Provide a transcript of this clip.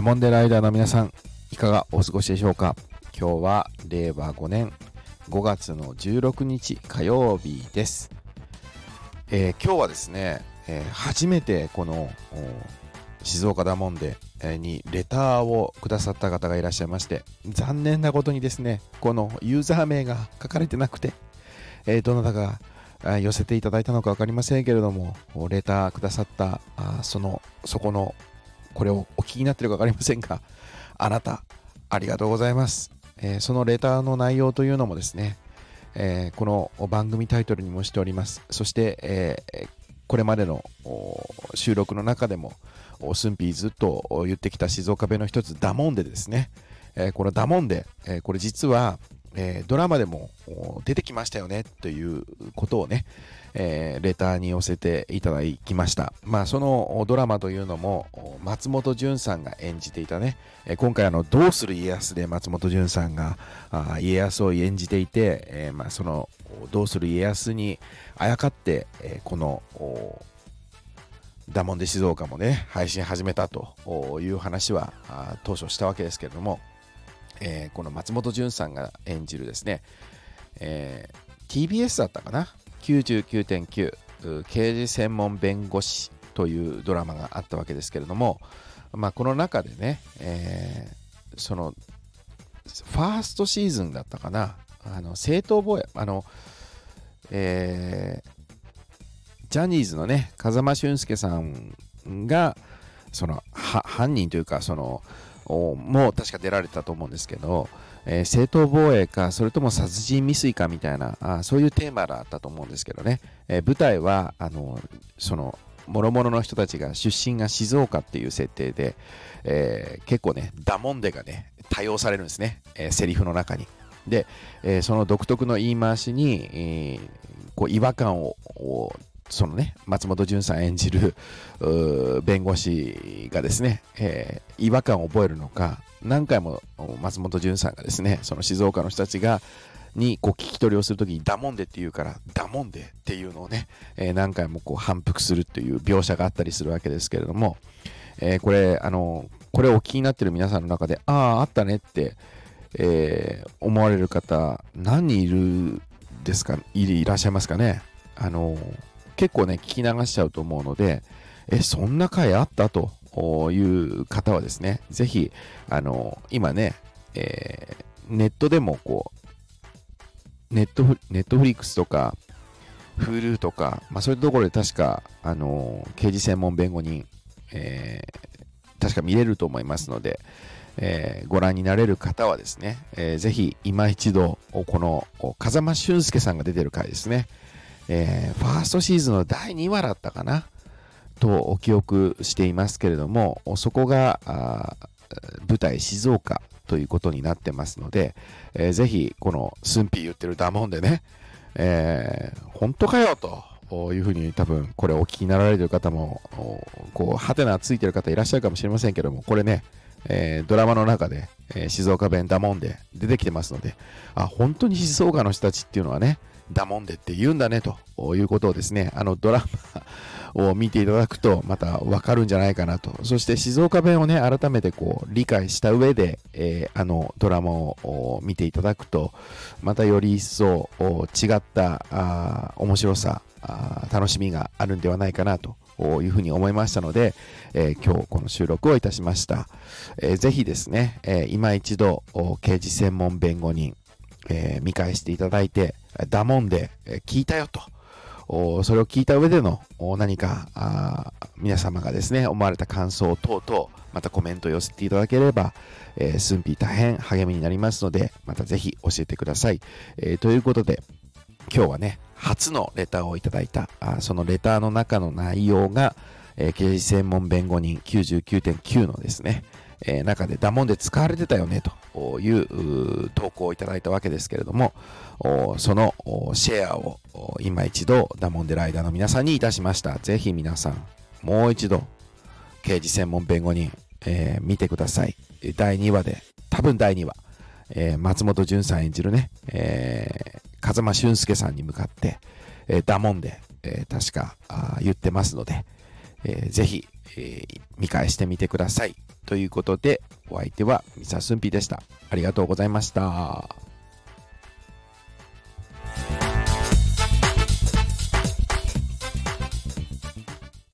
ダモンデライダーの皆さん、いかがお過ごしでしょうか？今日は令和5年5月の16日火曜日です。えー、今日はですね、えー、初めてこの静岡ダモンデにレターをくださった方がいらっしゃいまして、残念なことにですね、このユーザー名が書かれてなくて、えー、どなたが寄せていただいたのか分かりませんけれども、レターくださったあその、そこのこれをお聞きになってるか分かりませんが、あなた、ありがとうございます。えー、そのレターの内容というのもですね、えー、この番組タイトルにもしております。そして、えー、これまでの収録の中でも、スンピーずっと言ってきた静岡弁の一つ、ダモンでですね、え、このダモンで、え、これ実は、えー、ドラマでも出てきましたよねということをね、えー、レターに寄せていただきました。まあ、そのドラマというのも、松本潤さんが演じていたね、えー、今回あの、どうする家康で松本潤さんが家康を演じていて、え、まあ、その、どうする家康にあやかって、えこの、ダモンデ静岡もね、配信始めたという話は当初したわけですけれども、えー、この松本潤さんが演じるですね、えー、TBS だったかな？99.9刑事専門弁護士というドラマがあったわけですけれども、まあ、この中でね、えー、そのファーストシーズンだったかな？あの正当防衛あの、えー、ジャニーズのね風間俊介さんがその犯人というかそのも確か出られたと思うんですけど、えー、正当防衛か、それとも殺人未遂かみたいな、あそういうテーマだったと思うんですけどね、えー、舞台は、あの、その、もろもろの人たちが出身が静岡っていう設定で、えー、結構ね、ダモンデがね、多用されるんですね、えー、セリフの中に。で、えー、その独特の言い回しに、えー、こう違和感をそのね、松本潤さん演じる弁護士がですね、えー、違和感を覚えるのか、何回も松本潤さんがですね、その静岡の人たちが、にこう聞き取りをするときにダモンデって言うから、ダモンデっていうのをね、えー、何回もこう反復するっていう描写があったりするわけですけれども、えー、これ、あの、これをお聞きになってる皆さんの中で、ああ、あったねって、えー、思われる方、何人いるですかいらっしゃいますかね？あの結構ね、聞き流しちゃうと思うので、え、そんな回あったという方はですね、ぜひ、あの、今ね、えー、ネットでもこう、ネットフネットフリックスとか、Hulu とか、まあ、そういうところで確か、あの、刑事専門弁護人、えー、確か見れると思いますので、えー、ご覧になれる方はですね、えー、ぜひ今一度、この風間俊介さんが出てる回ですね、えー、ファーストシーズンの第2話だったかなと記憶していますけれども、そこが舞台静岡ということになってますので、えー、ぜひこのスンピー言ってるダモンでね、えー、本当かよというふうに多分これお聞きになられてる方も、こう、ハテナついてる方いらっしゃるかもしれませんけども、これね、えー、ドラマの中で、えー、静岡弁ダモンで出てきてますので、あ、本当に静岡の人たちっていうのはね、だもんでって言うんだねということをですね、あのドラマを見ていただくとまたわかるんじゃないかなと。そして静岡弁をね、改めてこう理解した上で、えー、あのドラマを見ていただくと、またより一層違ったあ面白さあ、楽しみがあるんではないかなというふうに思いましたので、えー、今日この収録をいたしました。えー、ぜひですね、えー、今一度、刑事専門弁護人、えー、見返していただいて、だもんで、聞いたよと。それを聞いた上での何か皆様がですね、思われた感想等々、またコメントを寄せていただければ、えー、寸否大変励みになりますので、またぜひ教えてください。え、ということで、今日はね、初のレターをいただいた、あそのレターの中の内容が、え、刑事専門弁護人99.9のですね、え、中でダモンで使われてたよねとという投稿をいただいたわけですけれども、そのシェアを今一度ダモンデライダーの皆さんにいたしました。ぜひ皆さん、もう一度、刑事専門弁護人、えー、見てください。第2話で、多分第2話、えー、松本潤さん演じるね、えー、風間俊介さんに向かって、えー、ダモンで、えー、確か言ってますので、えー、ぜひ、えー、見返してみてください。ということで、お相手はミサスンピでした。ありがとうございました。